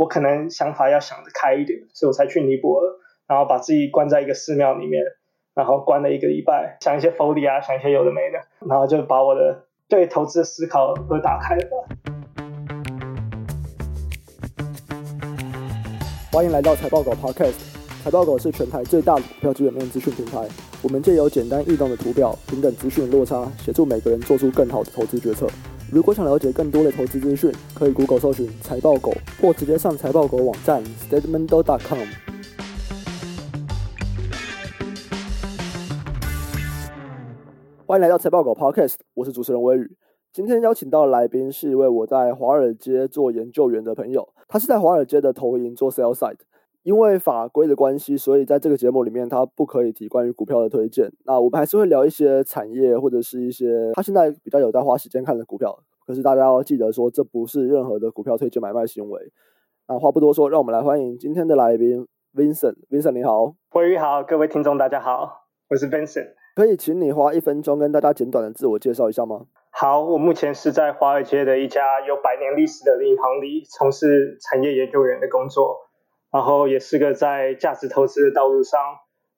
我可能想法要想得开一点，所以我才去尼泊尔，然后把自己关在一个寺庙里面，然后关了一个礼拜，想一些佛理啊，想一些有的没的，然后就把我的对投资的思考都打开了。欢迎来到财报狗 Podcast。财报狗是全台最大的股票基本面资讯平台。我们借由简单易懂的图表、平等资讯落差，协助每个人做出更好的投资决策。如果想了解更多的投资资讯，可以 Google 搜寻财报狗，或直接上财报狗网站 statementdog.com。欢迎来到财报狗 Podcast，我是主持人威宇。今天邀请到的来宾是一位我在华尔街做研究员的朋友，他是在华尔街的投行做 Sell Side。因为法规的关系，所以在这个节目里面，他不可以提关于股票的推荐。那我们还是会聊一些产业或者是一些他现在比较有在花时间看的股票。可是大家要记得说，这不是任何的股票推荐买卖行为。那话不多说，让我们来欢迎今天的来宾 Vincent。Vincent 你好，威宇好，各位听众大家好，我是 Vincent。可以请你花一分钟跟大家简短的自我介绍一下吗？好，我目前是在华尔街的一家有百年历史的银行里从事产业研究员的工作。然后也是个在价值投资的道路上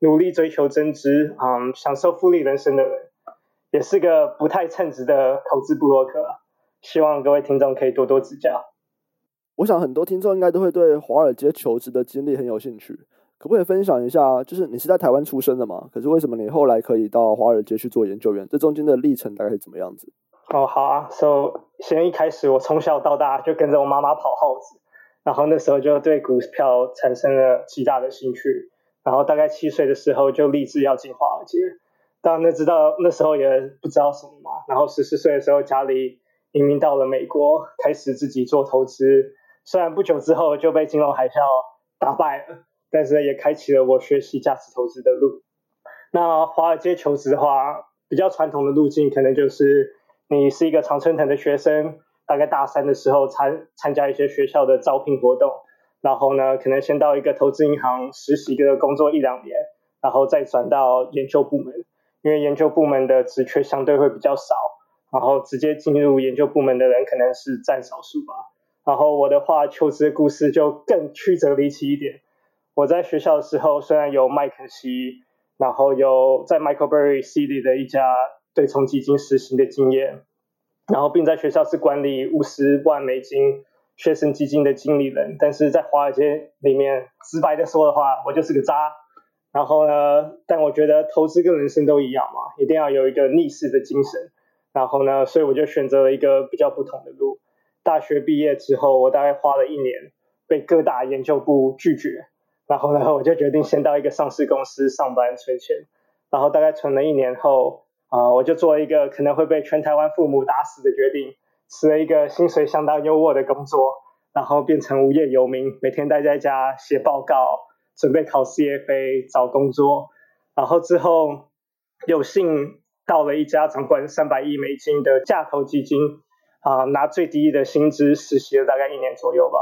努力追求增值，嗯，享受复利人生的人，也是个不太称职的投资部落客。希望各位听众可以多多指教。我想很多听众应该都会对华尔街求职的经历很有兴趣，可不可以分享一下？就是你是在台湾出生的嘛？可是为什么你后来可以到华尔街去做研究员？这中间的历程大概是怎么样子？哦，好啊，So 先一开始我从小到大就跟着我妈妈跑耗子。然后那时候就对股票产生了极大的兴趣，然后大概七岁的时候就立志要进华尔街，当然知道那时候也不知道什么嘛。然后十四岁的时候家里移民到了美国，开始自己做投资。虽然不久之后就被金融海啸打败了，但是也开启了我学习价值投资的路。那华尔街求职的话，比较传统的路径可能就是你是一个常春藤的学生。大概大三的时候参参加一些学校的招聘活动，然后呢，可能先到一个投资银行实习个工作一两年，然后再转到研究部门，因为研究部门的职缺相对会比较少，然后直接进入研究部门的人可能是占少数吧。然后我的话，求职的故事就更曲折离奇一点。我在学校的时候，虽然有麦肯锡，然后有在 Michael Burry 系里的一家对冲基金实习的经验。然后，并在学校是管理五十万美金学生基金的经理人，但是在华尔街里面，直白的说的话，我就是个渣。然后呢，但我觉得投资跟人生都一样嘛，一定要有一个逆势的精神。然后呢，所以我就选择了一个比较不同的路。大学毕业之后，我大概花了一年，被各大研究部拒绝。然后呢，我就决定先到一个上市公司上班存钱。然后大概存了一年后。啊、我就做一个可能会被全台湾父母打死的决定，辞了一个薪水相当优渥的工作，然后变成无业游民，每天待在家写报告，准备考 CFA，找工作。然后之后有幸到了一家掌管三百亿美金的价投基金，啊、拿最低的薪资实习了大概一年左右吧。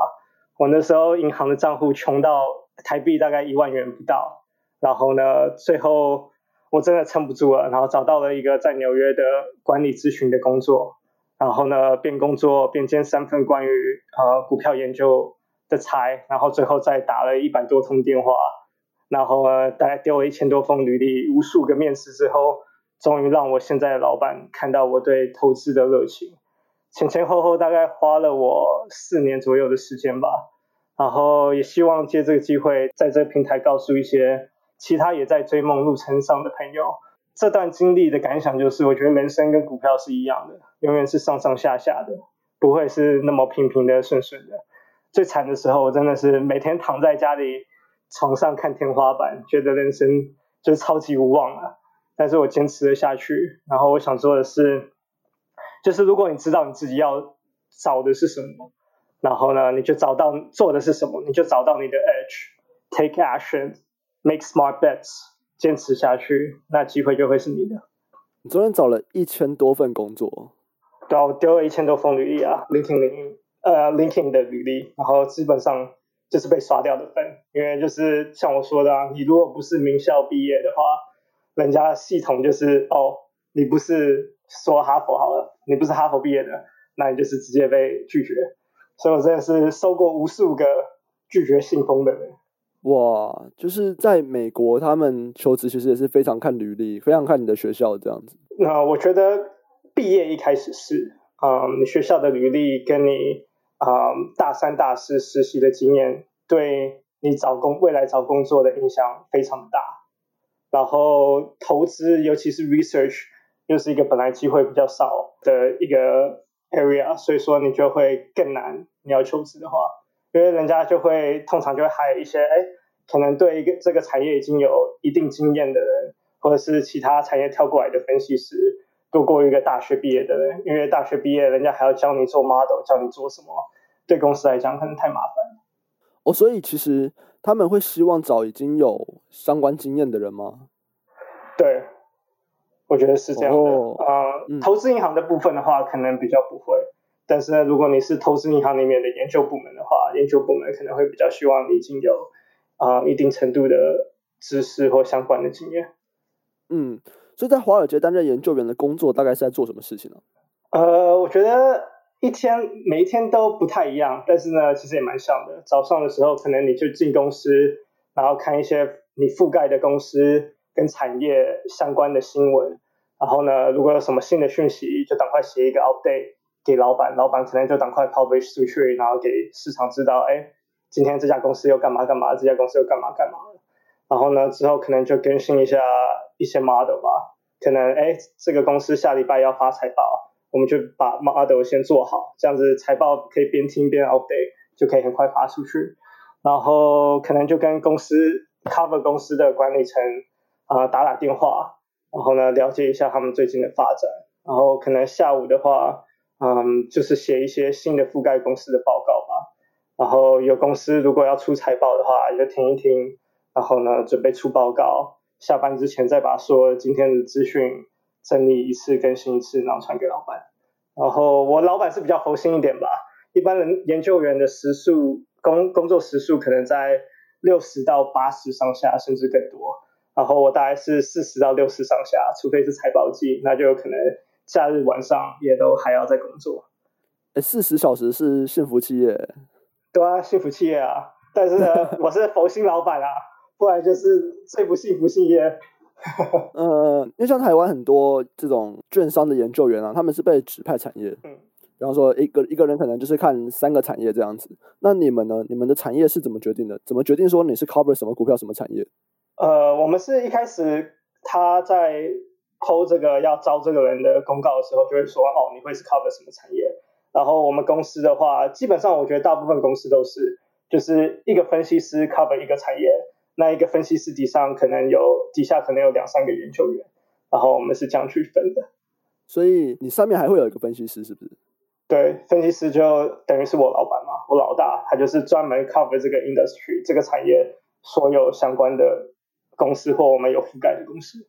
我那时候银行的账户穷到台币大概一万元不到，然后呢，最后。我真的撑不住了，然后找到了一个在纽约的管理咨询的工作，然后呢，边工作边兼三份关于呃股票研究的差，然后最后再打了一百多通电话，然后呢，大概丢了一千多封履历，无数个面试之后，终于让我现在的老板看到我对投资的热情，前前后后大概花了我四年左右的时间吧，然后也希望借这个机会在这个平台告诉一些。其他也在追梦路程上的朋友，这段经历的感想就是，我觉得人生跟股票是一样的，永远是上上下下的，不会是那么平平的顺顺的。最惨的时候，我真的是每天躺在家里床上看天花板，觉得人生就超级无望了。但是我坚持了下去。然后我想说的是，就是如果你知道你自己要找的是什么，然后呢，你就找到做的是什么，你就找到你的 edge，take action。Make smart bets，坚持下去，那机会就会是你的。你昨天找了一千多份工作，对啊，我丢了一千多封履历啊，LinkedIn 呃 LinkedIn 的履历，然后基本上就是被刷掉的份，因为就是像我说的啊，你如果不是名校毕业的话，人家系统就是哦，你不是说哈佛好了，你不是哈佛毕业的，那你就是直接被拒绝。所以我真的是收过无数个。拒绝信封的人。哇，就是在美国，他们求职其实也是非常看履历，非常看你的学校这样子。那我觉得毕业一开始是，嗯，你学校的履历跟你，嗯，大三、大四实习的经验，对你找工未来找工作的影响非常大。然后投资，尤其是 research，又是一个本来机会比较少的一个 area，所以说你就会更难。你要求职的话。因为人家就会通常就会 hire 一些哎，可能对一个这个产业已经有一定经验的人，或者是其他产业跳过来的分析师，多过一个大学毕业的人。因为大学毕业，人家还要教你做 model，教你做什么，对公司来讲可能太麻烦。哦，所以其实他们会希望找已经有相关经验的人吗？对，我觉得是这样的。哦、呃，嗯、投资银行的部分的话，可能比较不会。但是呢，如果你是投资银行里面的研究部门的话，研究部门可能会比较希望你已经有啊、呃、一定程度的知识或相关的经验。嗯，所以在华尔街担任研究员的工作大概是在做什么事情呢？呃，我觉得一天每一天都不太一样，但是呢，其实也蛮像的。早上的时候，可能你就进公司，然后看一些你覆盖的公司跟产业相关的新闻，然后呢，如果有什么新的讯息，就赶快写一个 update。给老板，老板可能就赶快抛飞出去，然后给市场知道，哎，今天这家公司又干嘛干嘛，这家公司又干嘛干嘛。然后呢，之后可能就更新一下一些 model 吧。可能哎，这个公司下礼拜要发财报，我们就把 model 先做好，这样子财报可以边听边 update，就可以很快发出去。然后可能就跟公司 cover 公司的管理层啊、打打电话，然后呢了解一下他们最近的发展。然后可能下午的话。嗯，就是写一些新的覆盖公司的报告吧。然后有公司如果要出财报的话，就听一听。然后呢，准备出报告。下班之前再把说今天的资讯整理一次、更新一次，然后传给老板。然后我老板是比较佛心一点吧。一般人研究员的时速工工作时速可能在六十到八十上下，甚至更多。然后我大概是四十到六十上下，除非是财报季，那就有可能。假日晚上也都还要在工作，哎，四十小时是幸福企业，对啊，幸福企业啊。但是呢，我是佛心老板啊，不然就是最不幸福企业。嗯，因为像台湾很多这种券商的研究员啊，他们是被指派产业，嗯，比方说一个一个人可能就是看三个产业这样子。那你们呢？你们的产业是怎么决定的？怎么决定说你是 cover 什么股票什么产业？呃，我们是一开始他在。投这个要招这个人的公告的时候，就会说哦，你会是 cover 什么产业？然后我们公司的话，基本上我觉得大部分公司都是，就是一个分析师 cover 一个产业，那一个分析师底上可能有底下可能有两三个研究员，然后我们是这样去分的。所以你上面还会有一个分析师，是不是？对，分析师就等于是我老板嘛，我老大，他就是专门 cover 这个 industry 这个产业所有相关的公司或我们有覆盖的公司。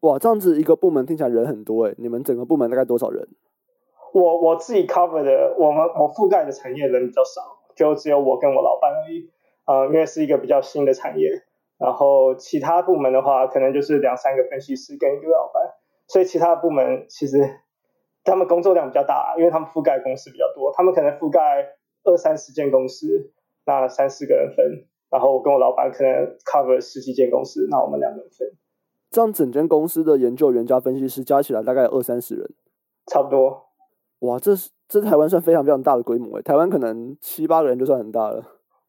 哇，这样子一个部门听起来人很多诶，你们整个部门大概多少人？我我自己 cover 的，我们我覆盖的产业人比较少，就只有我跟我老板而已。呃，因为是一个比较新的产业，然后其他部门的话，可能就是两三个分析师跟一个老板，所以其他部门其实他们工作量比较大，因为他们覆盖公司比较多，他们可能覆盖二三十间公司，那三四个人分，然后我跟我老板可能 cover 十几间公司，那我们两个人分。这样整间公司的研究员加分析师加起来大概有二三十人，差不多。哇，这是这台湾算非常非常大的规模诶，台湾可能七八个人就算很大了。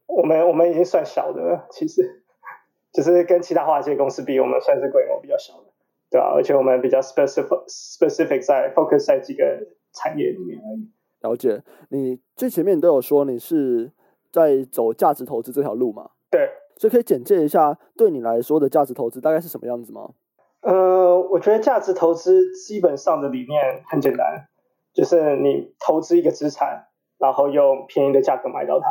我们我们已经算小的了，其实，就是跟其他华尔街公司比，我们算是规模比较小的，对啊，而且我们比较 specific specific 在 focus 在几个产业里面而已。了解，你最前面都有说你是在走价值投资这条路嘛？对。所以可以简介一下，对你来说的价值投资大概是什么样子吗？呃，我觉得价值投资基本上的理念很简单，就是你投资一个资产，然后用便宜的价格买到它。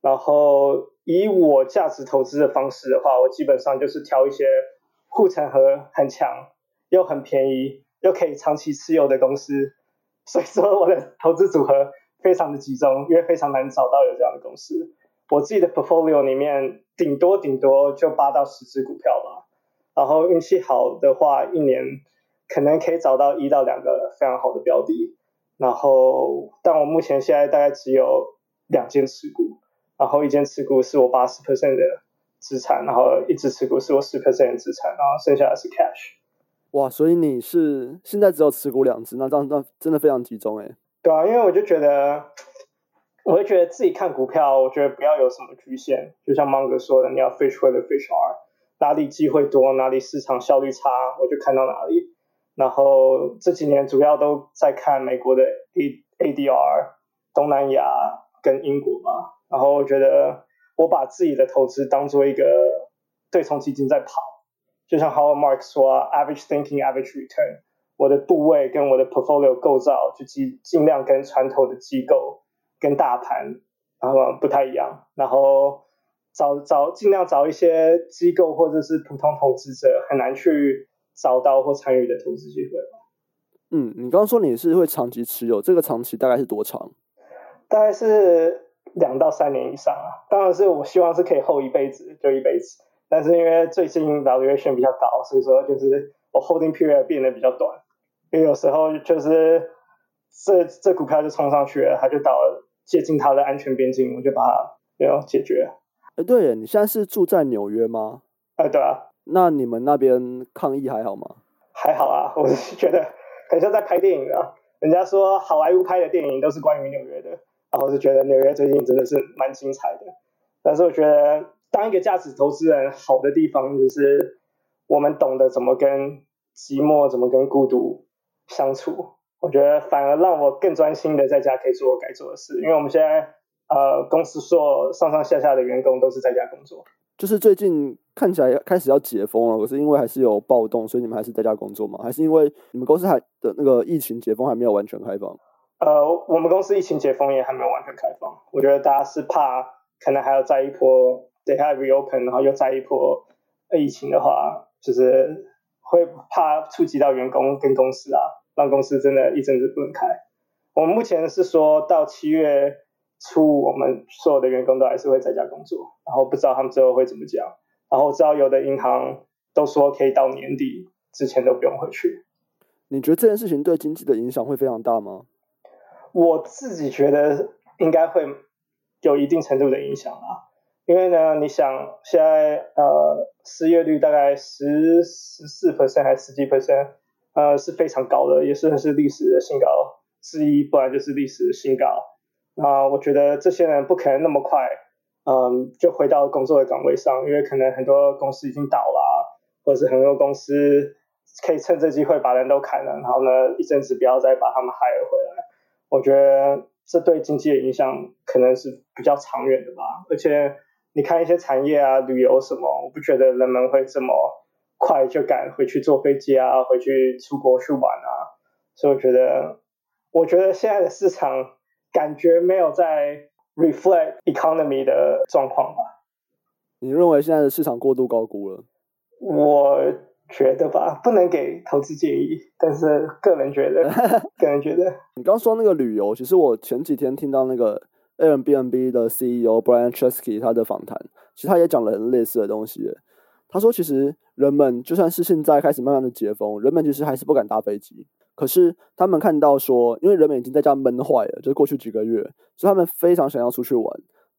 然后以我价值投资的方式的话，我基本上就是挑一些护城河很强，又很便宜，又可以长期持有的公司。所以说我的投资组合非常的集中，因为非常难找到有这样的公司。我自己的 portfolio 里面顶多顶多就八到十只股票吧，然后运气好的话，一年可能可以找到一到两个非常好的标的。然后，但我目前现在大概只有两间持股，然后一间持股是我八十 percent 的资产，然后一只持股是我十 percent 的资产，然后剩下的是 cash。哇，所以你是现在只有持股两只，那这样那真的非常集中哎。对啊，因为我就觉得，我会觉得自己看股票，我觉得不要有什么局限，就像芒格说的，你要 fish where the fish are，哪里机会多，哪里市场效率差，我就看到哪里。然后这几年主要都在看美国的 A ADR、东南亚跟英国吧。然后我觉得我把自己的投资当做一个对冲基金在跑。就像 Howard Marks 说，average thinking, average return。我的部位跟我的 portfolio 构造就尽尽量跟传统的机构跟大盘然后不太一样，然后找找尽量找一些机构或者是普通投资者很难去找到或参与的投资机会。嗯，你刚刚说你是会长期持有，这个长期大概是多长？大概是两到三年以上啊。当然是我希望是可以 hold 一辈子，就一辈子。但是因为最近 valuation 比较高，所以说就是我 holding period 变得比较短。因为有时候就是这这股票就冲上去了，它就到了接近它的安全边境，我就把它没有解决。哎，对耶，你现在是住在纽约吗？哎，对啊。那你们那边抗议还好吗？还好啊，我是觉得很像在拍电影啊。人家说好莱坞拍的电影都是关于纽约的，然后我是觉得纽约最近真的是蛮精彩的。但是我觉得。当一个价值投资人，好的地方就是我们懂得怎么跟寂寞、怎么跟孤独相处。我觉得反而让我更专心的在家可以做我该做的事。因为我们现在呃公司所有上上下下的员工都是在家工作。就是最近看起来开始要解封了，可是因为还是有暴动，所以你们还是在家工作吗？还是因为你们公司还的那个疫情解封还没有完全开放？呃，我们公司疫情解封也还没有完全开放。我觉得大家是怕可能还要再一波。等下 reopen，然后又再一波疫情的话，就是会怕触及到员工跟公司啊，让公司真的一阵子不能开。我们目前是说到七月初，我们所有的员工都还是会在家工作，然后不知道他们最后会怎么讲。然后知道有的银行都说可以到年底之前都不用回去。你觉得这件事情对经济的影响会非常大吗？我自己觉得应该会有一定程度的影响啊。因为呢，你想现在呃失业率大概十十四 percent 还是十几 percent，呃是非常高的，也是是历史的新高之一，不然就是历史的新高。那、我觉得这些人不可能那么快，嗯、就回到工作的岗位上，因为可能很多公司已经倒了，或者是很多公司可以趁这机会把人都砍了，然后呢一阵子不要再把他们 hire 回来。我觉得这对经济的影响可能是比较长远的吧，而且。你看一些产业啊，旅游什么，我不觉得人们会这么快就赶回去坐飞机啊，回去出国去玩啊，所以我觉得，我觉得现在的市场感觉没有在 reflect economy 的状况吧？你认为现在的市场过度高估了？我觉得吧，不能给投资建议，但是个人觉得，个人觉得，你刚说那个旅游，其实我前几天听到那个。Airbnb 的 CEO Brian Chesky 他的访谈，其实他也讲了很类似的东西。他说，其实人们就算是现在开始慢慢的解封，人们其实还是不敢搭飞机。可是他们看到说，因为人们已经在家闷坏了，就是过去几个月，所以他们非常想要出去玩。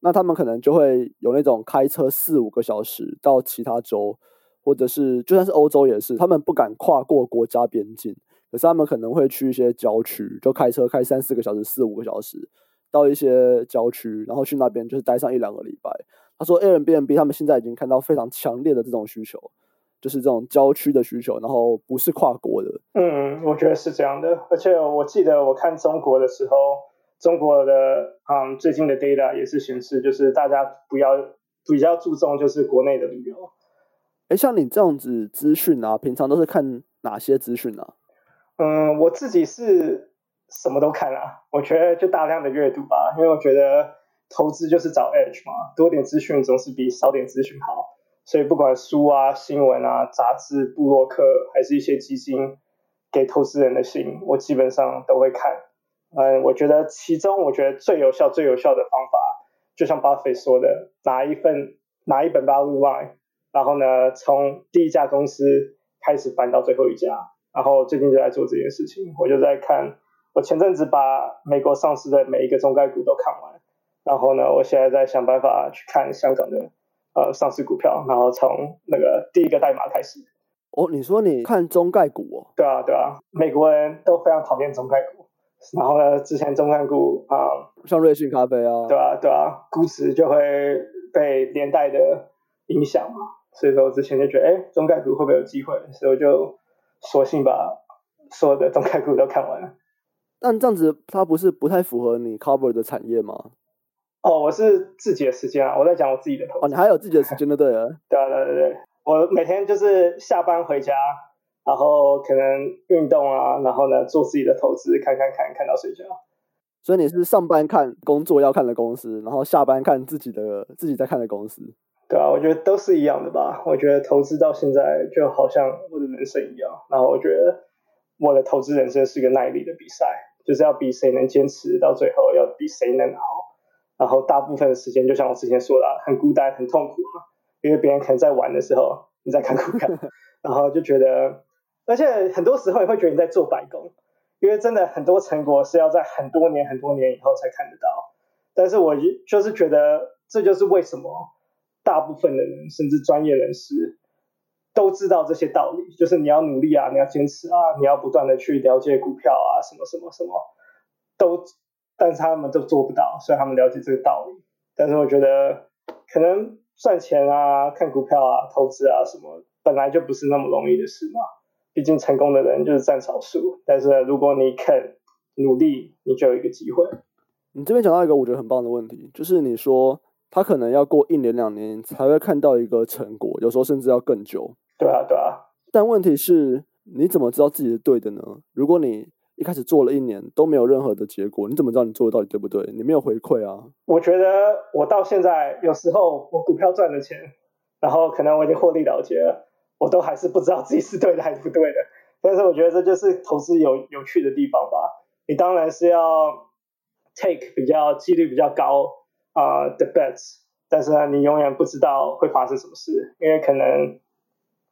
那他们可能就会有那种开车四五个小时到其他州，或者是就算是欧洲也是，他们不敢跨过国家边境，可是他们可能会去一些郊区，就开车开三四个小时、四五个小时。到一些郊区，然后去那边就是待上一两个礼拜。他说，Airbnb 他们现在已经看到非常强烈的这种需求，就是这种郊区的需求，然后不是跨国的。嗯，我觉得是这样的。而且我记得我看中国的时候，中国的嗯最近的 data 也是显示，就是大家不要比较注重就是国内的旅游。哎，像你这样子资讯啊，平常都是看哪些资讯啊？嗯，我自己是。什么都看啊，我觉得就大量的阅读吧，因为我觉得投资就是找 edge 嘛，多点资讯总是比少点资讯好。所以不管书啊、新闻啊、杂志、部落客，还是一些基金给投资人的信，我基本上都会看。嗯，我觉得其中我觉得最有效、最有效的方法，就像巴菲特说的，拿一份拿一本 value line，然后呢，从第一家公司开始翻到最后一家，然后最近就在做这件事情，我就在看。我前阵子把美国上市的每一个中概股都看完，然后呢，我现在在想办法去看香港的呃上市股票，然后从那个第一个代码开始。哦，你说你看中概股哦？对啊，对啊，美国人都非常讨厌中概股。然后呢，之前中概股啊，呃、像瑞幸咖啡啊，对啊，对啊，估值就会被连带的影响嘛。所以说，我之前就觉得，哎，中概股会不会有机会？所以我就索性把所有的中概股都看完了。但这样子，它不是不太符合你 cover 的产业吗？哦，我是自己的时间啊，我在讲我自己的投资。哦，你还有自己的时间就对了。对啊，对对对，我每天就是下班回家，然后可能运动啊，然后呢做自己的投资，看看看看到睡觉。所以你是上班看工作要看的公司，然后下班看自己的自己在看的公司。对啊，我觉得都是一样的吧。我觉得投资到现在就好像我的人生一样。然后我觉得我的投资人生是一个耐力的比赛，就是要比谁能坚持到最后，要比谁能熬。然后大部分的时间，就像我之前说的，很孤单、很痛苦嘛。因为别人可能在玩的时候，你在看股票，然后就觉得，而且很多时候也会觉得你在做白工，因为真的很多成果是要在很多年、很多年以后才看得到。但是我就是觉得，这就是为什么。大部分的人，甚至专业人士，都知道这些道理，就是你要努力啊，你要坚持啊，你要不断的去了解股票啊，什么什么什么，都，但是他们都做不到，所以他们了解这个道理。但是我觉得，可能赚钱啊，看股票啊，投资啊，什么，本来就不是那么容易的事嘛。毕竟成功的人就是占少数，但是如果你肯努力，你就有一个机会。你这边讲到一个我觉得很棒的问题，就是你说。他可能要过一年两年才会看到一个成果，有时候甚至要更久。对啊，对啊。但问题是，你怎么知道自己是对的呢？如果你一开始做了一年都没有任何的结果，你怎么知道你做的到底对不对？你没有回馈啊。我觉得我到现在有时候我股票赚了钱，然后可能我已经获利了结了，我都还是不知道自己是对的还是不对的。但是我觉得这就是投资有有趣的地方吧。你当然是要 take 比较几率比较高。啊、uh，the bets，但是呢，你永远不知道会发生什么事，因为可能，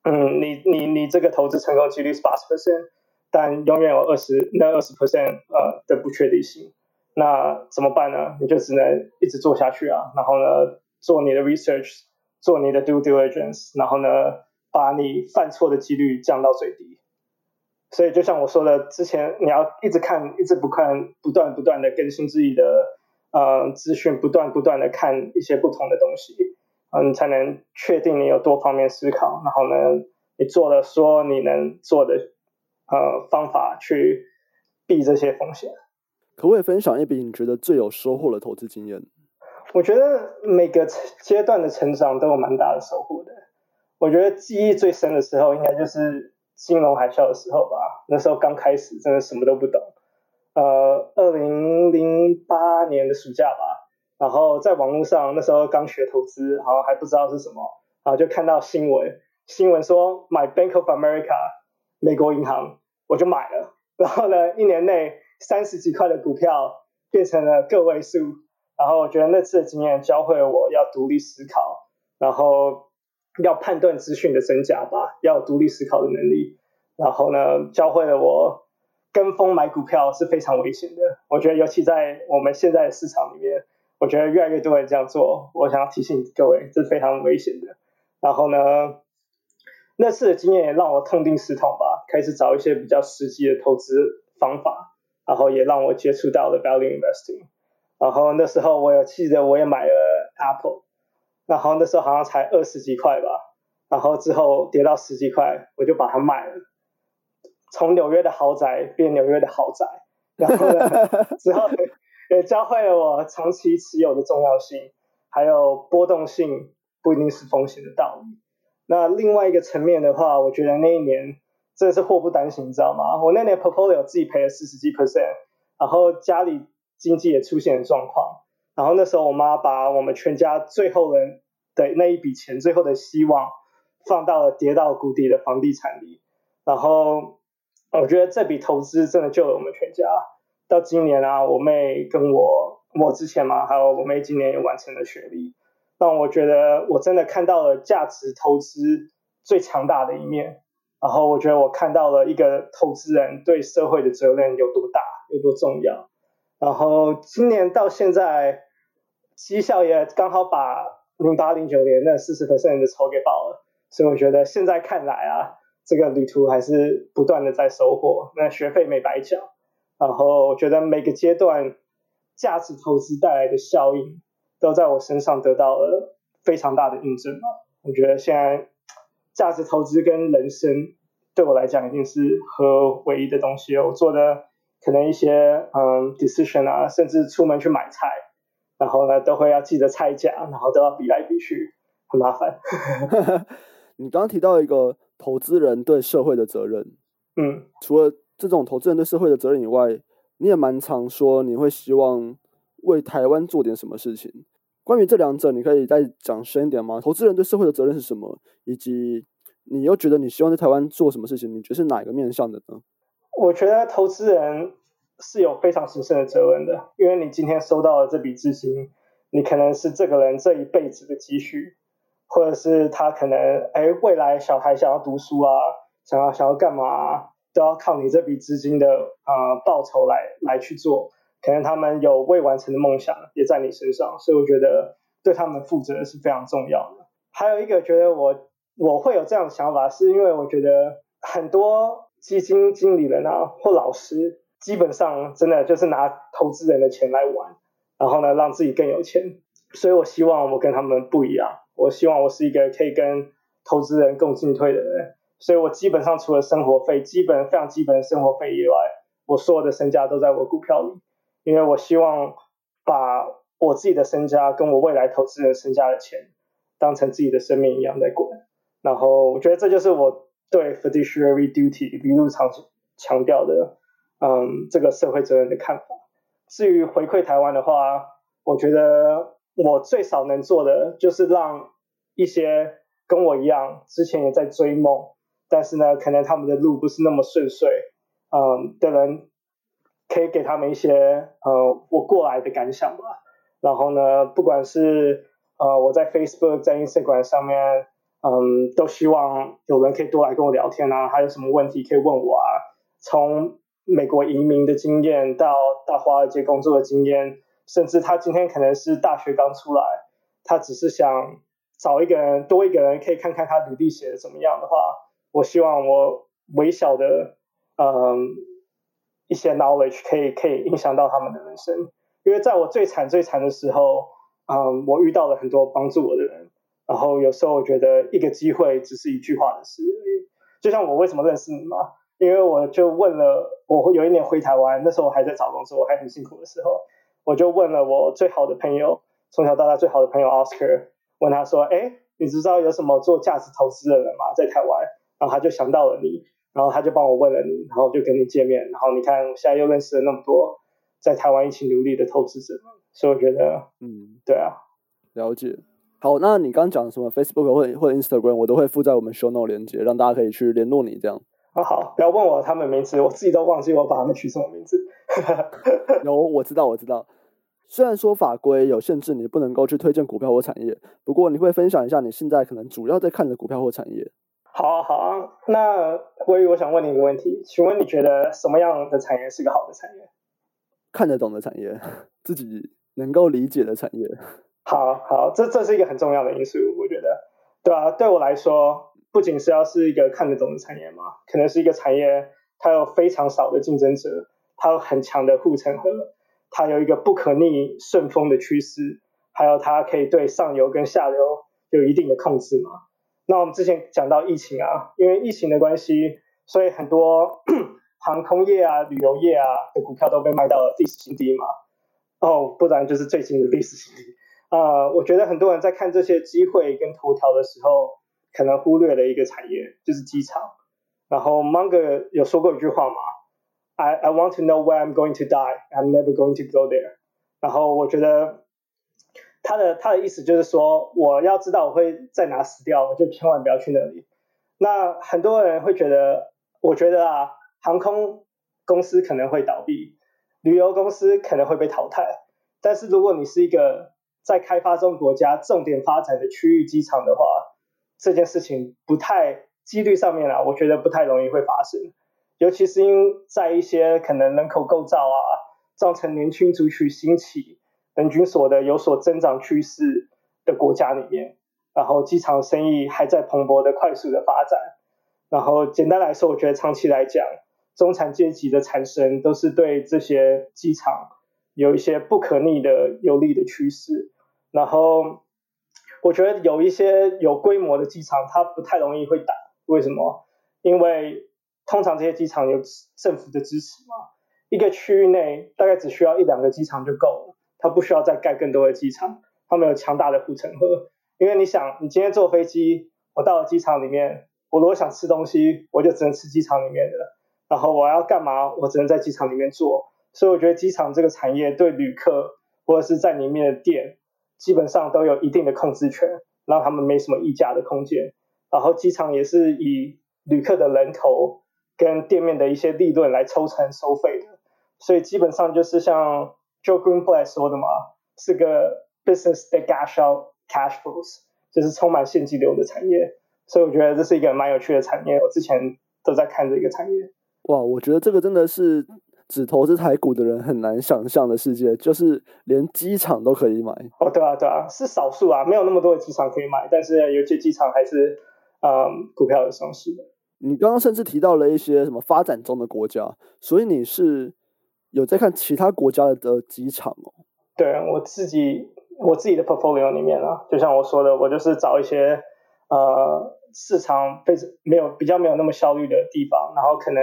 嗯，你你你这个投资成功几率是八十 percent，但永远有二十那二十 percent 呃的不确定性，那怎么办呢？你就只能一直做下去啊，然后呢，做你的 research，做你的 due diligence，然后呢，把你犯错的几率降到最低。所以就像我说的，之前你要一直看，一直不看，不断不断的更新自己的。呃，资讯不断不断的看一些不同的东西，嗯，才能确定你有多方面思考，然后呢，你做了说你能做的呃方法去避这些风险。可不可以分享一笔你觉得最有收获的投资经验？我觉得每个阶段的成长都有蛮大的收获的。我觉得记忆最深的时候，应该就是金融海啸的时候吧。那时候刚开始，真的什么都不懂。呃，二零零八年的暑假吧，然后在网络上那时候刚学投资，好像还不知道是什么，然后就看到新闻，新闻说买 Bank of America 美国银行，我就买了，然后呢，一年内三十几块的股票变成了个位数，然后我觉得那次的经验教会了我要独立思考，然后要判断资讯的真假吧，要独立思考的能力，然后呢，教会了我。跟风买股票是非常危险的，我觉得尤其在我们现在的市场里面，我觉得越来越多人这样做。我想要提醒各位，这是非常危险的。然后呢，那次的经验也让我痛定思痛吧，开始找一些比较实际的投资方法，然后也让我接触到了 value investing。然后那时候我有记得我也买了 Apple，然后那时候好像才二十几块吧，然后之后跌到十几块，我就把它卖了。从纽约的豪宅变纽约的豪宅，然后呢，之后也教会了我长期持有的重要性，还有波动性不一定是风险的道理。那另外一个层面的话，我觉得那一年真的是祸不单行，你知道吗？我那年 portfolio 自己赔了四十几 percent，然后家里经济也出现了状况，然后那时候我妈把我们全家最后的的那一笔钱，最后的希望放到了跌到谷底的房地产里，然后。我觉得这笔投资真的救了我们全家。到今年啊，我妹跟我，我之前嘛，还有我妹今年也完成了学历，让我觉得我真的看到了价值投资最强大的一面。然后我觉得我看到了一个投资人对社会的责任有多大，有多重要。然后今年到现在，绩效也刚好把零八零九年那四十 percent 的仇给报了，所以我觉得现在看来啊，这个旅途还是不断的在收获，那学费没白缴，然后我觉得每个阶段价值投资带来的效应都在我身上得到了非常大的印证吧，我觉得现在价值投资跟人生对我来讲一定是合唯一的东西，我做的可能一些嗯 decision 啊，甚至出门去买菜。然后呢，都会要记得菜价，然后都要比来比去，很麻烦。你刚刚提到一个投资人对社会的责任，嗯，除了这种投资人对社会的责任以外，你也蛮常说你会希望为台湾做点什么事情。关于这两者，你可以再讲深一点吗？投资人对社会的责任是什么？以及你又觉得你希望在台湾做什么事情？你觉得是哪一个面向的呢？我觉得投资人。是有非常神圣的责任的，因为你今天收到了这笔资金，你可能是这个人这一辈子的积蓄，或者是他可能哎未来小孩想要读书啊，想要想要干嘛，都要靠你这笔资金的啊、呃、报酬来来去做，可能他们有未完成的梦想也在你身上，所以我觉得对他们负责是非常重要的。还有一个觉得我我会有这样的想法，是因为我觉得很多基金经理人啊或老师。基本上真的就是拿投资人的钱来玩，然后呢，让自己更有钱。所以我希望我跟他们不一样，我希望我是一个可以跟投资人共进退的人。所以我基本上除了生活费，基本非常基本的生活费以外，我所有的身家都在我股票里，因为我希望把我自己的身家跟我未来投资人身家的钱当成自己的生命一样在管。然后我觉得这就是我对 fiduciary duty 一路常强调的。嗯，这个社会责任的看法。至于回馈台湾的话，我觉得我最少能做的就是让一些跟我一样之前也在追梦，但是呢，可能他们的路不是那么顺遂，嗯的人，可以给他们一些呃我过来的感想吧。然后呢，不管是呃我在 Facebook、在 Instagram 上面，嗯，都希望有人可以多来跟我聊天啊，还有什么问题可以问我啊，从。美国移民的经验，到到华尔街工作的经验，甚至他今天可能是大学刚出来，他只是想找一个人，多一个人可以看看他履历写的怎么样的话，我希望我微小的嗯一些 knowledge 可以可以影响到他们的人生，因为在我最惨最惨的时候，嗯，我遇到了很多帮助我的人，然后有时候我觉得一个机会只是一句话的事，就像我为什么认识你嘛。因为我就问了，我有一年回台湾，那时候我还在找工作，我还很辛苦的时候，我就问了我最好的朋友，从小到大最好的朋友 Oscar，问他说，哎，你知道有什么做价值投资的人吗？在台湾，然后他就想到了你，然后他就帮我问了你，然后就跟你见面，然后你看我现在又认识了那么多在台湾一起努力的投资者，所以我觉得，嗯，对啊，了解。好，那你刚刚讲什么 Facebook 或或 Instagram，我都会附在我们 Show Note 连接，让大家可以去联络你这样。好好，不要问我他们名字，我自己都忘记我把他们取什么名字。有，我知道，我知道。虽然说法规有限制，你不能够去推荐股票或产业，不过你会分享一下你现在可能主要在看的股票或产业。好啊，好啊。那威宇，我想问你一个问题，请问你觉得什么样的产业是个好的产业？看得懂的产业，自己能够理解的产业。好好，这这是一个很重要的因素，我觉得，对啊，对我来说。不仅是要是一个看得懂的产业嘛，可能是一个产业，它有非常少的竞争者，它有很强的护城河，它有一个不可逆顺风的趋势，还有它可以对上游跟下游有一定的控制嘛。那我们之前讲到疫情啊，因为疫情的关系，所以很多 航空业啊、旅游业啊的股票都被卖到了历史新低嘛。哦，不然就是最近的历史新低。啊、我觉得很多人在看这些机会跟头条的时候。可能忽略了一个产业，就是机场。然后 Munger 有说过一句话嘛，I I want to know where I'm going to die. I'm never going to go there。然后我觉得他的他的意思就是说，我要知道我会在哪死掉，我就千万不要去那里。那很多人会觉得，我觉得啊，航空公司可能会倒闭，旅游公司可能会被淘汰。但是如果你是一个在开发中国家重点发展的区域机场的话，这件事情不太几率上面啊，我觉得不太容易会发生，尤其是因在一些可能人口构造啊，造成年轻族群兴起，人均所得有所增长趋势的国家里面，然后机场生意还在蓬勃的快速的发展。然后简单来说，我觉得长期来讲，中产阶级的产生都是对这些机场有一些不可逆的有利的趋势。然后我觉得有一些有规模的机场，它不太容易会打。为什么？因为通常这些机场有政府的支持嘛，一个区域内大概只需要一两个机场就够了，它不需要再盖更多的机场，它没有强大的护城河。因为你想，你今天坐飞机，我到了机场里面，我如果想吃东西，我就只能吃机场里面的，然后我要干嘛，我只能在机场里面做。所以我觉得机场这个产业对旅客或者是在里面的店，基本上都有一定的控制权，让他们没什么议价的空间。然后机场也是以旅客的人头跟店面的一些利润来抽成收费的，所以基本上就是像 Joe Greenblatt 说的嘛，是个 business that cash out cash flows，就是充满现金流的产业。所以我觉得这是一个蛮有趣的产业，我之前都在看这个产业。哇，我觉得这个真的是只投资台股的人很难想象的世界，就是连机场都可以买。哦，对啊，对啊，是少数啊，没有那么多的机场可以买，但是有些机场还是。嗯，股票的上市的。你刚刚甚至提到了一些什么发展中的国家，所以你是有在看其他国家的机场哦？对，我自己我自己的 portfolio 里面啊，就像我说的，我就是找一些呃市场非常没有比较没有那么效率的地方，然后可能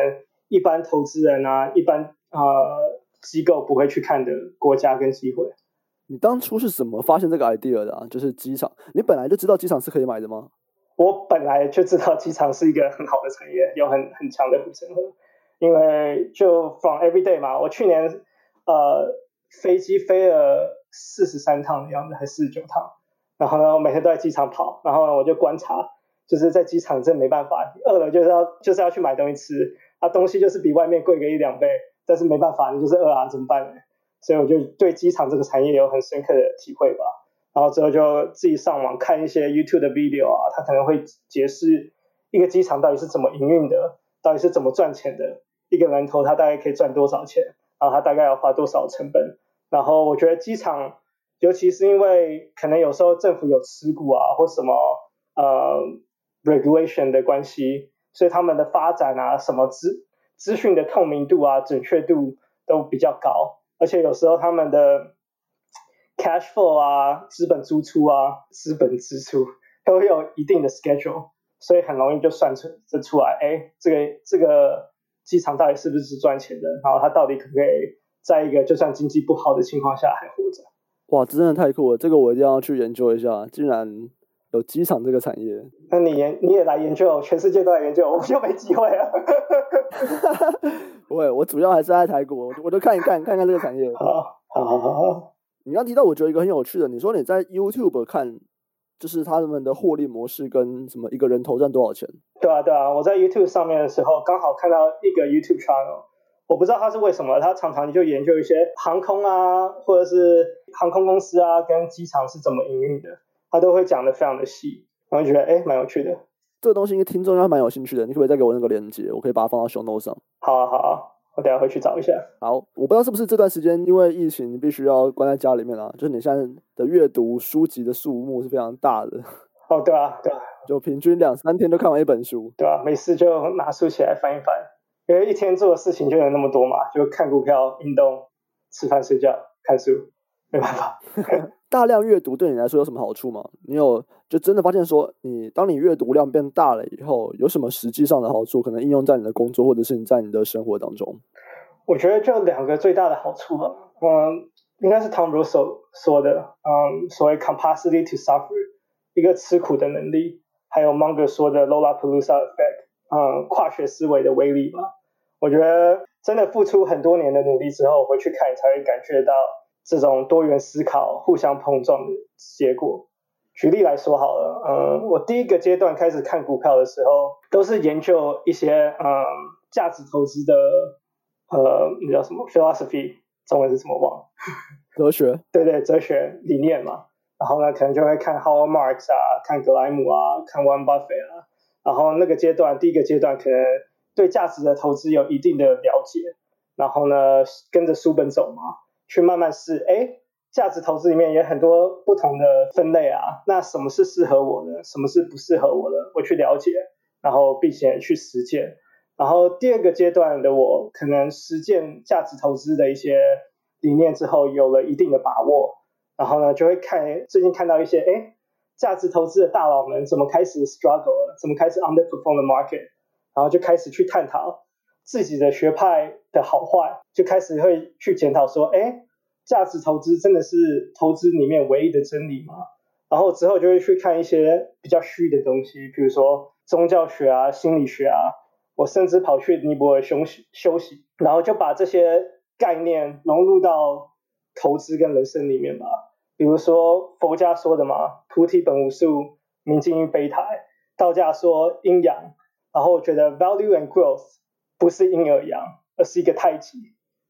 一般投资人啊，一般呃机构不会去看的国家跟机会。你当初是怎么发现这个 idea 的啊？就是机场，你本来就知道机场是可以买的吗？我本来就知道机场是一个很好的产业，有很很强的护城河，因为就 from every day 嘛，我去年呃飞机飞了四十三趟的样子，还是四十九趟，然后呢，我每天都在机场跑，然后呢，我就观察，就是在机场真没办法，饿了就是要就是要去买东西吃，啊东西就是比外面贵个一两倍，但是没办法，你就是饿啊，怎么办呢？所以我就对机场这个产业有很深刻的体会吧。然后之后就自己上网看一些 YouTube 的 video 啊，他可能会解释一个机场到底是怎么营运的，到底是怎么赚钱的，一个人头他大概可以赚多少钱，然后他大概要花多少成本。然后我觉得机场，尤其是因为可能有时候政府有持股啊，或什么呃 regulation 的关系，所以他们的发展啊，什么资资讯的透明度啊，准确度都比较高，而且有时候他们的 cash flow 啊，资本输出啊，资本支出 都有一定的 schedule，所以很容易就算出这出来，哎，这个这个机场到底是不是赚钱的？然后它到底可不可以在一个就算经济不好的情况下还活着？哇，真的太酷了！这个我一定要去研究一下，竟然有机场这个产业。那你研你也来研究，全世界都来研究，我就没机会了。不会，我主要还是在台股，我就看一看，看看这个产业。好，好，好，好。你刚提到，我觉得一个很有趣的，你说你在 YouTube 看，就是他们的获利模式跟什么一个人头赚多少钱？对啊，对啊，我在 YouTube 上面的时候，刚好看到一个 YouTube channel，我不知道他是为什么，他常常就研究一些航空啊，或者是航空公司啊，跟机场是怎么营运的，他都会讲得非常的细，然后觉得哎，蛮有趣的。这个东西应该听众应该蛮有兴趣的，你可不可以再给我那个链接？我可以把它放到 show notes 上。好啊，好啊。我等下回去找一下。好，我不知道是不是这段时间因为疫情，你必须要关在家里面啊。就是你现在的阅读书籍的数目是非常大的。哦，对啊，对啊，就平均两三天都看完一本书。对啊，没事就拿书起来翻一翻，因为一天做的事情就有那么多嘛，就看股票、运动、吃饭、睡觉、看书，没办法。大量阅读对你来说有什么好处吗？你有就真的发现说，你当你阅读量变大了以后，有什么实际上的好处？可能应用在你的工作，或者是你在你的生活当中？我觉得就两个最大的好处吧。嗯，应该是 Tom Russell 说的，嗯，所谓 capacity to suffer，一个吃苦的能力，还有 Munger 说的 Lollapalooza effect，嗯，跨学思维的威力吧。我觉得真的付出很多年的努力之后，回去看，你才会感觉到。这种多元思考、互相碰撞的结果。举例来说好了，嗯，我第一个阶段开始看股票的时候，都是研究一些嗯价值投资的呃，那叫什么 philosophy，中文是什么忘了？哲学。对对，哲学理念嘛。然后呢，可能就会看 Howard Marks 啊，看格莱姆啊，看 Warren Buffett 啊。然后那个阶段，第一个阶段可能对价值的投资有一定的了解。然后呢，跟着书本走嘛。去慢慢试，哎，价值投资里面也很多不同的分类啊。那什么是适合我的，什么是不适合我的，我去了解，然后并且去实践。然后第二个阶段的我，可能实践价值投资的一些理念之后，有了一定的把握，然后呢，就会看最近看到一些，哎，价值投资的大佬们怎么开始 struggle，怎么开始 underperform the market，然后就开始去探讨自己的学派的好坏，就开始会去检讨说，哎，价值投资真的是投资里面唯一的真理吗？然后之后就会去看一些比较虚的东西，比如说宗教学啊、心理学啊，我甚至跑去尼泊尔休息休息，然后就把这些。概念融入到投资跟人生里面吧，比如说佛家说的嘛，菩提本无树，明镜亦非台；道家说阴阳，然后我觉得 value and growth 不是阴而阳，而是一个太极，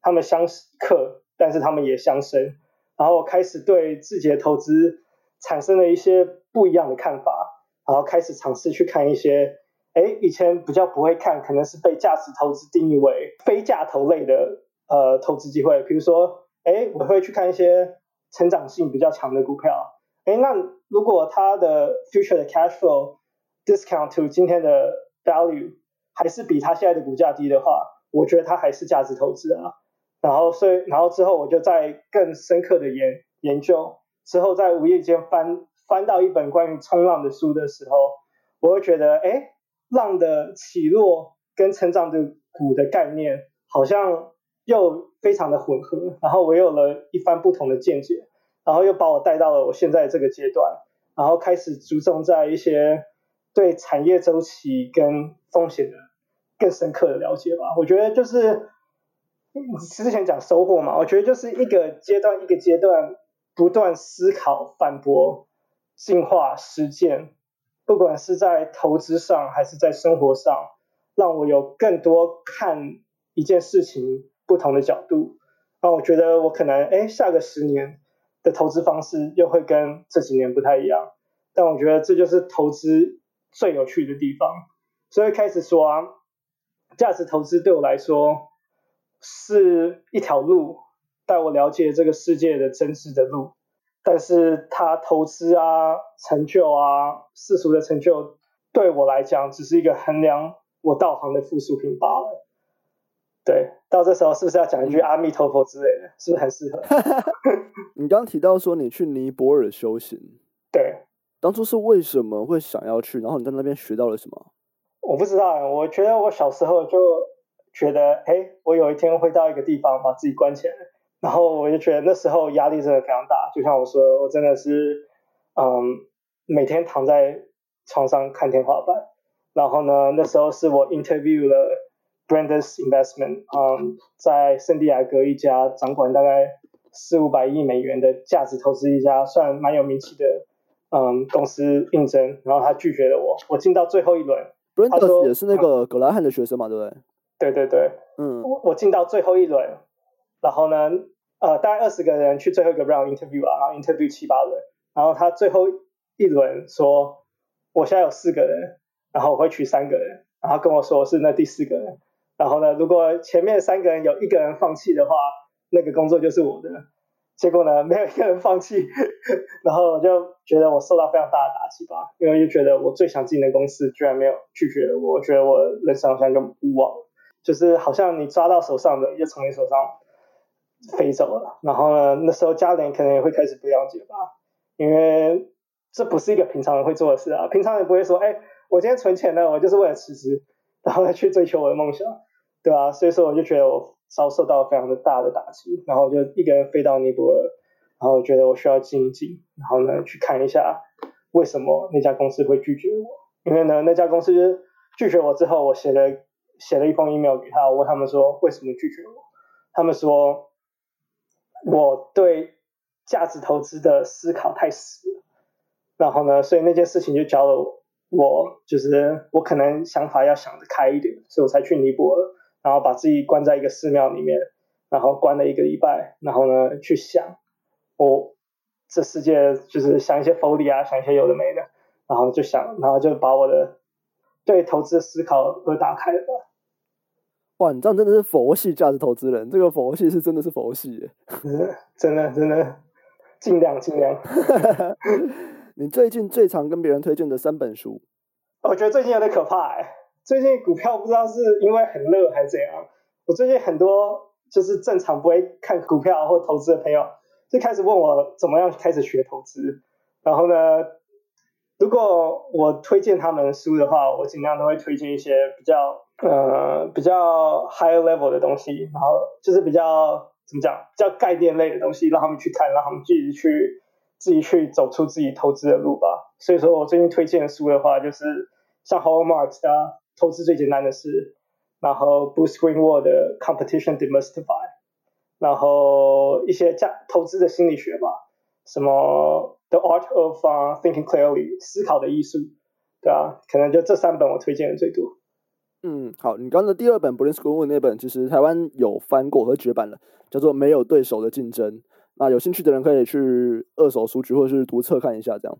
他们相克，但是他们也相生。然后开始对自己的投资产生了一些不一样的看法，然后开始尝试去看一些，哎，以前比较不会看，可能是被价值投资定义为非价投类的。呃，投资机会，比如说，哎，我会去看一些成长性比较强的股票，哎，那如果它的 future 的 cash flow discount to 今天的 value 还是比它现在的股价低的话，我觉得它还是价值投资啊。然后，所以，然后之后我就在更深刻的研研究，之后在无意间翻翻到一本关于冲浪的书的时候，我会觉得，哎，浪的起落跟成长的股的概念好像。又非常的混合，然后我有了一番不同的见解，然后又把我带到了我现在这个阶段，然后开始注重在一些对产业周期跟风险的更深刻的了解吧。我觉得就是之前讲收获嘛，我觉得就是一个阶段一个阶段不断思考、反驳、进化、实践，不管是在投资上还是在生活上，让我有更多看一件事情。不同的角度，那我觉得我可能哎，下个十年的投资方式又会跟这几年不太一样，但我觉得这就是投资最有趣的地方。所以开始说啊，价值投资对我来说是一条路，带我了解这个世界的真实的路，但是它投资啊、成就啊、世俗的成就，对我来讲只是一个衡量我道行的附属品罢了。对。到这时候是不是要讲一句阿弥陀佛之类的？嗯、是不是很适合？你刚刚提到说你去尼泊尔修行，对，当初是为什么会想要去？然后你在那边学到了什么？我不知道，我觉得我小时候就觉得，哎，我有一天会到一个地方把自己关起来，然后我就觉得那时候压力真的非常大。就像我说，我真的是，嗯，每天躺在床上看天花板。然后呢，那时候是我 interview 了。Brandes Investment，嗯，在圣地亚哥一家掌管大概四五百亿美元的价值投资一家算蛮有名气的嗯公司应征，然后他拒绝了我，我进到最后一轮。Brandes 也是那个格兰汉的学生嘛，对不对？对对对，嗯，我我进到最后一轮，然后呢，呃，大概二十个人去最后一个 round interview 啊，然后 interview 七八轮，然后他最后一轮说，我现在有四个人，然后我会取三个人，然后跟我说我是那第四个人。然后呢，如果前面三个人有一个人放弃的话，那个工作就是我的。结果呢，没有一个人放弃，然后我就觉得我受到非常大的打击吧，因为就觉得我最想进的公司居然没有拒绝我，我觉得我人生好像就无望，就是好像你抓到手上的，又从你手上飞走了。然后呢，那时候家人可能也会开始不了解吧，因为这不是一个平常人会做的事啊，平常人不会说，哎，我今天存钱呢，我就是为了辞职，然后去追求我的梦想。对啊，所以说我就觉得我遭受到非常的大的打击，然后就一个人飞到尼泊尔，然后觉得我需要静一静，然后呢去看一下为什么那家公司会拒绝我，因为呢那家公司拒绝我之后，我写了写了一封 email 给他，我问他们说为什么拒绝我，他们说我对价值投资的思考太死，然后呢，所以那件事情就教了我，我就是我可能想法要想得开一点，所以我才去尼泊尔。然后把自己关在一个寺庙里面，然后关了一个礼拜，然后呢去想，我这世界就是想一些佛理啊，想一些有的没的，然后就想，然后就把我的对投资的思考都打开了。哇，你这样真的是佛系价值投资人，这个佛系是真的是佛系耶，真的真的。尽量尽量。你最近最常跟别人推荐的三本书？我觉得最近有点可怕哎，最近股票不知道是因为很热还是怎样，我最近很多就是正常不会看股票或投资的朋友，就开始问我怎么样开始学投资。然后呢，如果我推荐他们书的话，我尽量都会推荐一些比较呃比较 higher level 的东西，然后就是比较怎么讲，比较概念类的东西，让他们去看，让他们自己去。自己去走出自己投资的路吧。所以说我最近推荐的书的话，就是像 Howard Marks 啊《投资最简单的事》，然后 Boost Greenwald 的《Competition Demystified》，然后一些价投资的心理学吧，什么 The Art of Thinking Clearly 思考的艺术，对啊，可能就这三本我推荐的最多。嗯，好，你刚刚的第二本 Bruce Greenwald 那本，其实台湾有翻过和绝版了，叫做《没有对手的竞争》。那有兴趣的人可以去二手书局或者是读册看一下，这样。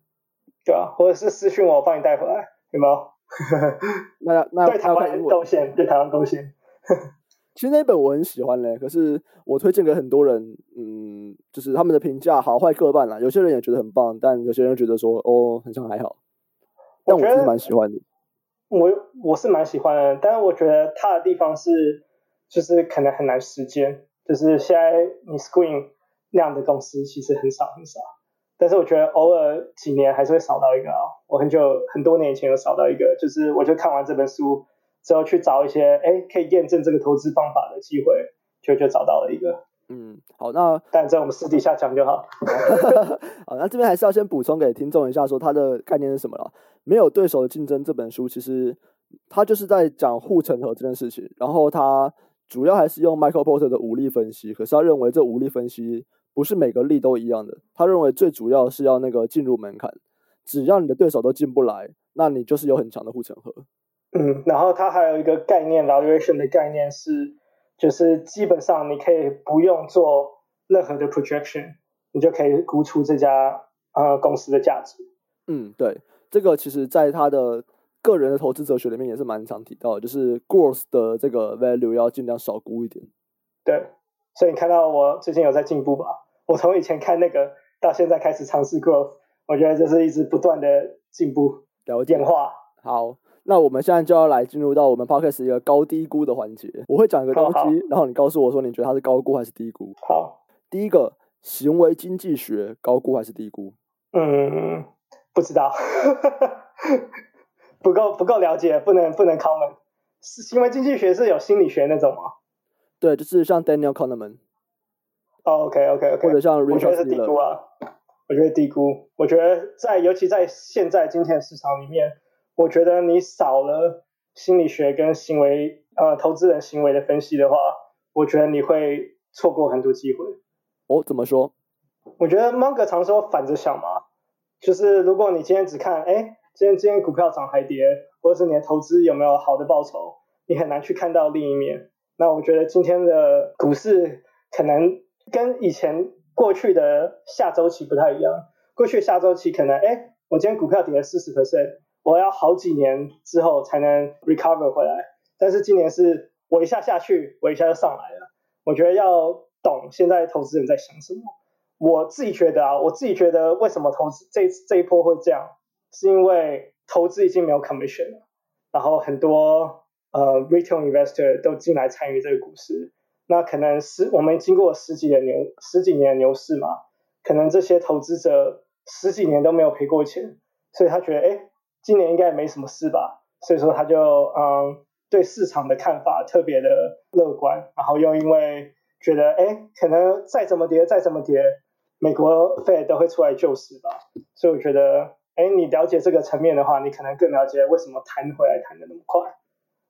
对啊，或者是私讯我，我帮你带回来，有没有？那那对台湾贡献，对台湾贡献。其实那本我很喜欢嘞，可是我推荐给很多人，嗯，就是他们的评价好坏各半啦。有些人也觉得很棒，但有些人觉得说，哦，好像还好。但我是蛮喜欢的。我我是蛮喜欢的，但是我觉得它的地方是，就是可能很难实践。就是现在你 screen。那样的公司其实很少很少，但是我觉得偶尔几年还是会扫到一个啊。我很久很多年前有扫到一个，就是我就看完这本书之后去找一些哎可以验证这个投资方法的机会，就就找到了一个。嗯，好，那但在我们私底下讲就好。好，那这边还是要先补充给听众一下，说它的概念是什么了。没有对手的竞争这本书，其实它就是在讲护城河这件事情，然后它主要还是用 Michael Porter 的武力分析，可是他认为这武力分析。不是每个力都一样的。他认为最主要是要那个进入门槛，只要你的对手都进不来，那你就是有很强的护城河。嗯，然后他还有一个概念，valuation 的概念是，就是基本上你可以不用做任何的 projection，你就可以估出这家呃公司的价值。嗯，对，这个其实在他的个人的投资哲学里面也是蛮常提到的，就是 growth 的这个 value 要尽量少估一点。对。所以你看到我最近有在进步吧？我从以前看那个到现在开始尝试 growth，我觉得就是一直不断的进步，有变化。好，那我们现在就要来进入到我们 podcast 一个高低估的环节。我会讲一个东西，然后你告诉我说你觉得它是高估还是低估。好，第一个行为经济学高估还是低估？嗯，不知道，不够不够了解，不能不能 comment。行为经济学是有心理学那种吗？对，就是像 Daniel Kahneman。哦，OK，OK，OK。或者像 Richard，我觉得是低估啊。我觉得低估。我觉得在，尤其在现在今天的市场里面，我觉得你少了心理学跟行为，呃，投资人行为的分析的话，我觉得你会错过很多机会。哦，怎么说？我觉得 Munger 常说反着想嘛，就是如果你今天只看，哎，今天今天股票涨还跌，或者是你的投资有没有好的报酬，你很难去看到另一面。那我觉得今天的股市可能跟以前过去的下周期不太一样。过去下周期可能，哎，我今天股票跌了四十 percent，我要好几年之后才能 recover 回来。但是今年是我一下下去，我一下就上来了。我觉得要懂现在投资人在想什么。我自己觉得啊，我自己觉得为什么投资这这一波会这样，是因为投资已经没有 commission 了，然后很多。呃，retail investor 都进来参与这个股市，那可能是我们经过十几年牛十几年牛市嘛，可能这些投资者十几年都没有赔过钱，所以他觉得，哎，今年应该也没什么事吧，所以说他就嗯对市场的看法特别的乐观，然后又因为觉得，哎，可能再怎么跌再怎么跌，美国 Fed 都会出来救市吧，所以我觉得，哎，你了解这个层面的话，你可能更了解为什么弹回来弹的那么快。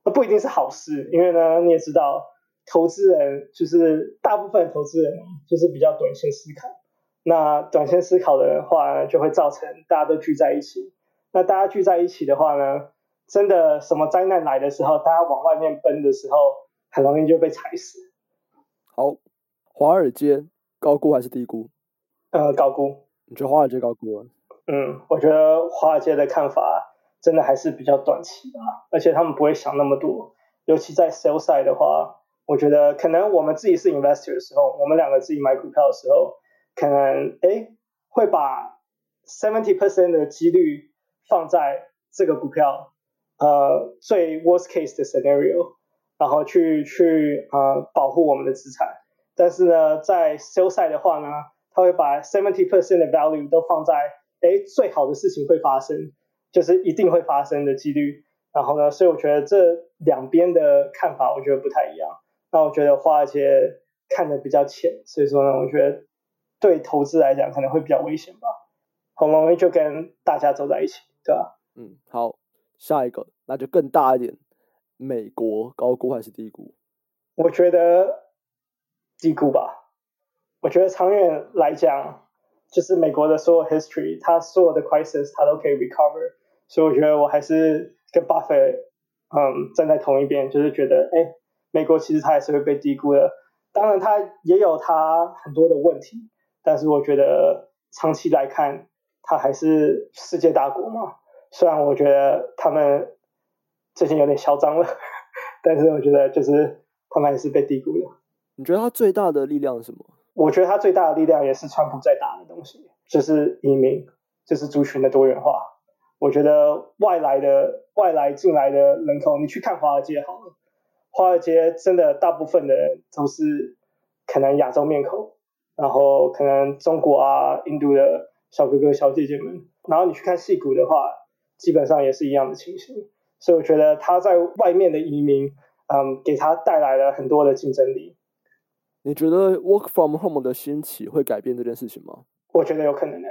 那不一定是好事，因为呢，你也知道，投资人就是大部分投资人就是比较短线思考。那短线思考的话呢，就会造成大家都聚在一起。那大家聚在一起的话呢，真的什么灾难来的时候，大家往外面奔的时候，很容易就被踩死。好，华尔街高估还是低估？呃，高估。你觉得华尔街高估啊？嗯，我觉得华尔街的看法。真的还是比较短期的，而且他们不会想那么多。尤其在 sell side 的话，我觉得可能我们自己是 investor 的时候，我们两个自己买股票的时候，可能哎会把 seventy percent 的几率放在这个股票，呃，最 worst case 的 scenario，然后去去呃保护我们的资产。但是呢，在 sell side 的话呢，他会把 seventy percent 的 value 都放在，哎，最好的事情会发生，就是一定会发生的几率。然后呢，所以我觉得这两边的看法，我觉得不太一样。那我觉得华尔街看的比较浅，所以说呢，我觉得对投资来讲可能会比较危险吧。很容易就跟大家走在一起，对吧？嗯，好，下一个那就更大一点，美国高估还是低估？我觉得低估吧。我觉得长远来讲，就是美国的所有 history，它所有的 crisis 它都可以 recover，所以我觉得我还是。跟巴菲特，嗯，站在同一边，就是觉得，哎，美国其实它也是会被低估的。当然，它也有它很多的问题，但是我觉得长期来看，它还是世界大国嘛。虽然我觉得他们最近有点嚣张了，但是我觉得就是他们还是被低估的。你觉得它最大的力量是什么？我觉得它最大的力量也是川普在打的东西，就是移民，就是族群的多元化。我觉得外来的外来进来的人口，你去看华尔街好了，华尔街真的大部分的人都是可能亚洲面孔，然后可能中国啊、印度的小哥哥小姐姐们，然后你去看戏骨的话，基本上也是一样的情形。所以我觉得他在外面的移民，嗯，给他带来了很多的竞争力。你觉得 work from home 的兴起会改变这件事情吗？我觉得有可能的，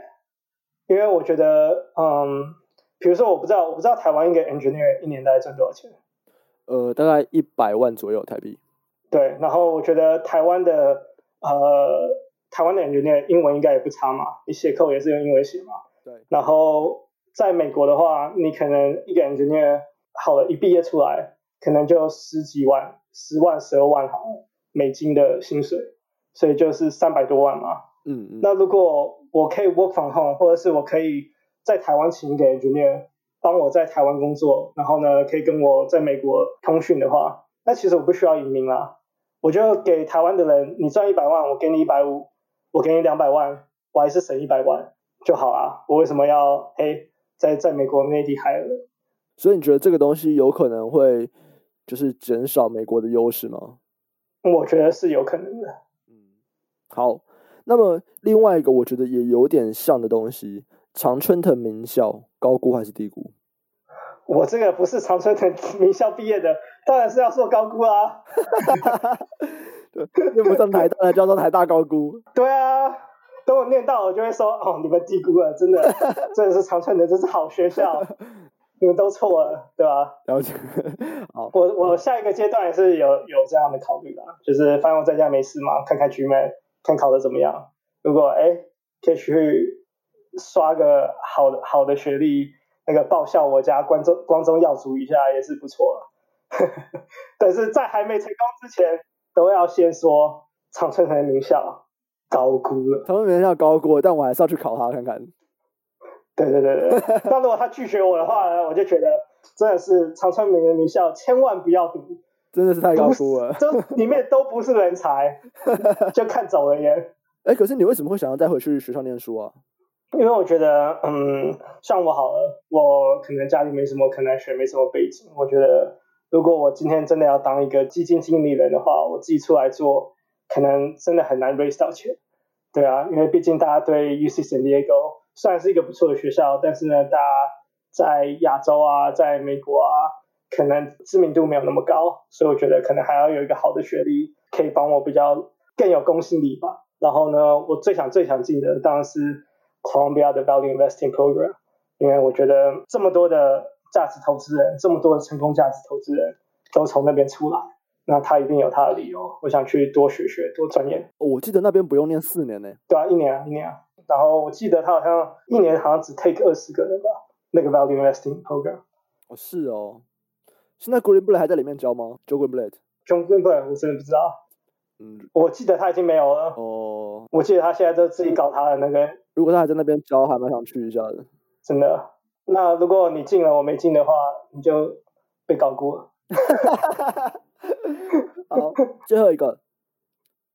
因为我觉得，嗯。比如说，我不知道，我不知道台湾一个 engineer 一年大概赚多少钱？呃，大概一百万左右台币。对，然后我觉得台湾的呃，台湾的 engineer 英文应该也不差嘛，你写 code 也是用英文写嘛。对。然后在美国的话，你可能一个 engineer 好了，一毕业出来，可能就十几万、十万、十二万好了美金的薪水，所以就是三百多万嘛。嗯嗯。那如果我可以 work from home，或者是我可以。在台湾请一个 engineer 帮我在台湾工作，然后呢，可以跟我在美国通讯的话，那其实我不需要移民啊，我就给台湾的人，你赚一百万，我给你一百五，我给你两百万，我还是省一百万就好啊，我为什么要哎在在美国内地 hire？所以你觉得这个东西有可能会就是减少美国的优势吗？我觉得是有可能的。嗯，好，那么另外一个我觉得也有点像的东西。常春藤名校高估还是低估？我这个不是常春藤名校毕业的，当然是要说高估啊。对，念不上台大的叫做台大高估。对啊，等我念到我就会说哦，你们低估了，真的，真的是常春藤，真是好学校，你们都错了，对吧？了解。好，我我下一个阶段也是有有这样的考虑的，就是反正我在家没事嘛，看看 GMAT，看考的怎么样。如果哎，可以去。刷个好的好的学历，那个报效我家光宗光宗耀祖一下也是不错了。但是在还没成功之前，都要先说长春藤名校高估了。长春藤名校高估了，但我还是要去考他看看。对对对对，但如果他拒绝我的话呢，我就觉得真的是长春藤名校千万不要读，真的是太高估了，这里面都不是人才，就看走了耶。哎，可是你为什么会想要再回去学校念书啊？因为我觉得，嗯，像我好了，我可能家里没什么可能学，没什么背景。我觉得，如果我今天真的要当一个基金经理人的话，我自己出来做，可能真的很难 raise 到钱。对啊，因为毕竟大家对 UC San Diego 虽然是一个不错的学校，但是呢，大家在亚洲啊，在美国啊，可能知名度没有那么高，所以我觉得可能还要有一个好的学历，可以帮我比较更有公信力吧。然后呢，我最想最想进的当然是。Columbia 的 Value Investing Program，因为我觉得这么多的价值投资人，这么多的成功价值投资人都从那边出来，那他一定有他的理由。我想去多学学，多钻研。哦，我记得那边不用念四年呢。对啊，一年啊，一年啊。然后我记得他好像一年好像只 take 二十个人吧，那个 Value Investing Program。哦，是哦。现在 Greenblatt 还在里面教吗？Joe Greenblatt？Joe Greenblatt，我真的不知道。嗯，我记得他已经没有了。哦，我记得他现在都自己搞他的那个。如果他还在那边教，还蛮想去一下的。真的？那如果你进了，我没进的话，你就被高估了。好，最后一个，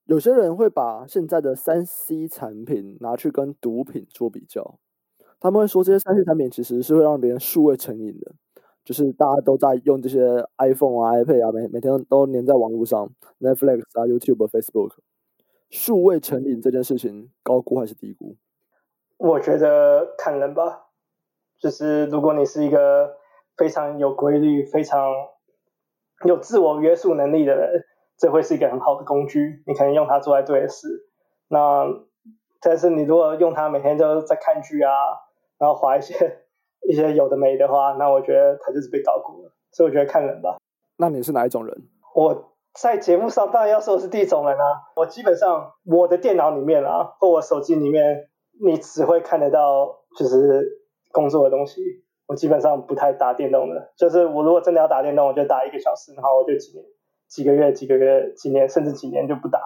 有些人会把现在的三 C 产品拿去跟毒品做比较，他们会说这些三 C 产品其实是会让别人数位成瘾的，就是大家都在用这些 iPhone 啊、iPad 啊，每每天都粘在网络上，Netflix 啊、YouTube、Facebook，数位成瘾这件事情高估还是低估？我觉得看人吧，就是如果你是一个非常有规律、非常有自我约束能力的人。这会是一个很好的工具，你可能用它做在对的事。那但是你如果用它每天都在看剧啊，然后划一些一些有的没的话，那我觉得它就是被高估了。所以我觉得看人吧。那你是哪一种人？我在节目上当然要说我是第一种人啊。我基本上我的电脑里面啊，或我手机里面，你只会看得到就是工作的东西。我基本上不太打电动的，就是我如果真的要打电动，我就打一个小时，然后我就几年。几个月、几个月、几年，甚至几年就不打，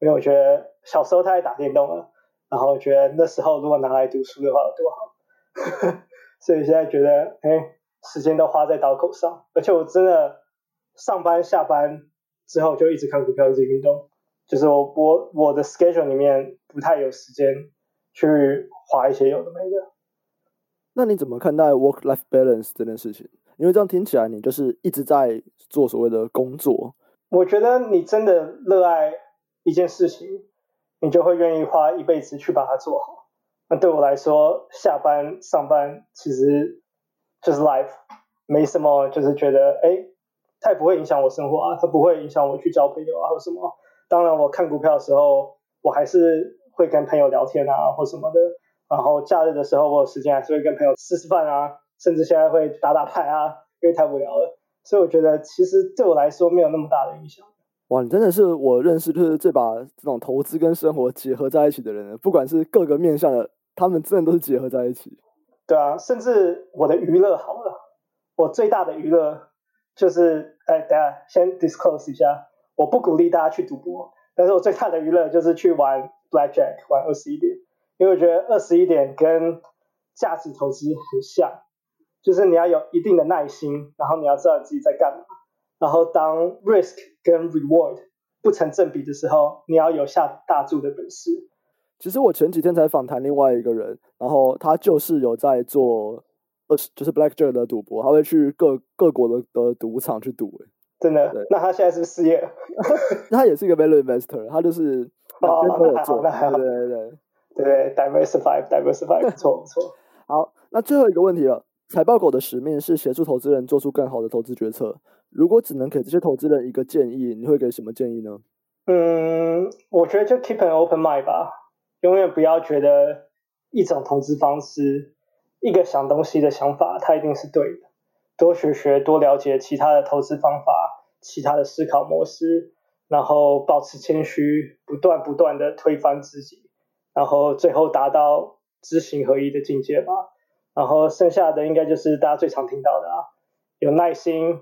因为我觉得小时候太爱打电动了，然后觉得那时候如果拿来读书的话有多好，所以现在觉得，哎，时间都花在刀口上，而且我真的上班下班之后就一直看股票，一直运动，就是我我我的 schedule 里面不太有时间去花一些有的没的。那你怎么看待 work-life balance 这件事情？因为这样听起来，你就是一直在做所谓的工作。我觉得你真的热爱一件事情，你就会愿意花一辈子去把它做好。那对我来说，下班上班其实就是 life，没什么，就是觉得哎，它也不会影响我生活啊，它不会影响我去交朋友啊或什么。当然，我看股票的时候，我还是会跟朋友聊天啊或什么的。然后假日的时候，我有时间还是会跟朋友吃吃饭啊。甚至现在会打打牌啊，因为太无聊了，所以我觉得其实对我来说没有那么大的影响。哇，你真的是我认识就是最把这种投资跟生活结合在一起的人，不管是各个面向的，他们真的都是结合在一起。对啊，甚至我的娱乐好了，我最大的娱乐就是，哎，等下先 disclose 一下，我不鼓励大家去赌博，但是我最大的娱乐就是去玩 blackjack，玩二十一点，因为我觉得二十一点跟价值投资很像。就是你要有一定的耐心，然后你要知道自己在干嘛，然后当 risk 跟 reward 不成正比的时候，你要有下大注的本事。其实我前几天才访谈另外一个人，然后他就是有在做二十，就是 blackjack 的赌博，他会去各各国的的赌场去赌。哎，真的？对那他现在是不是失业了？他也是一个 value investor，他就是哦，那还好，那还好，对对对 对对，diversify，diversify，不 错不错。好，那最后一个问题了。财报狗的使命是协助投资人做出更好的投资决策。如果只能给这些投资人一个建议，你会给什么建议呢？嗯，我觉得就 keep an open mind 吧，永远不要觉得一种投资方式、一个想东西的想法，它一定是对的。多学学，多了解其他的投资方法、其他的思考模式，然后保持谦虚，不断不断的推翻自己，然后最后达到知行合一的境界吧。然后剩下的应该就是大家最常听到的啊，有耐心、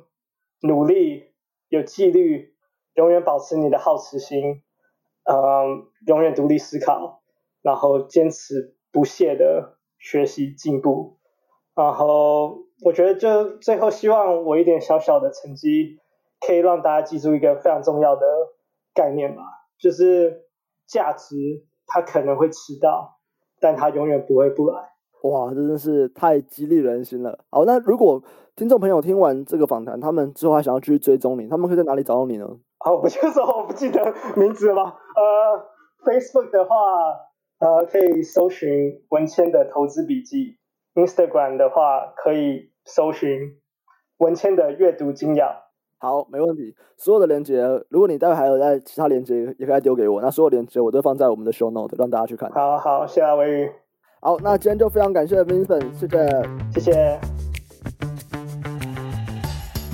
努力、有纪律，永远保持你的好奇心，嗯，永远独立思考，然后坚持不懈的学习进步。然后我觉得就最后希望我一点小小的成绩，可以让大家记住一个非常重要的概念吧，就是价值它可能会迟到，但它永远不会不来。哇，真的是太激励人心了！好，那如果听众朋友听完这个访谈，他们之后还想要继续追踪你，他们可以在哪里找到你呢？好，我就说我不记得名字了吗？呃，Facebook 的话，呃，可以搜寻文谦的投资笔记；Instagram 的话，可以搜寻文谦的阅读精要。好，没问题。所有的连接，如果你待会还有在其他连接，也可以丢给我。那所有连接我都放在我们的 Show Note，让大家去看。好好，谢谢阿威。好，那今天就非常感谢 Vincent，谢谢，谢谢，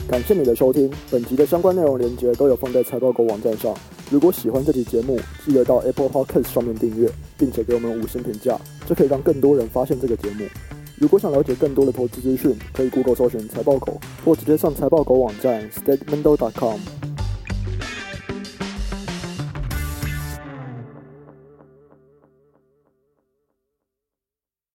感谢你的收听。本集的相关内容连接都有放在财报狗网站上。如果喜欢这期节目，记得到 Apple Podcast 上面订阅，并且给我们五星评价，这可以让更多人发现这个节目。如果想了解更多的投资资讯，可以 Google 搜寻财报狗，或直接上财报狗网站 StateMendo.com。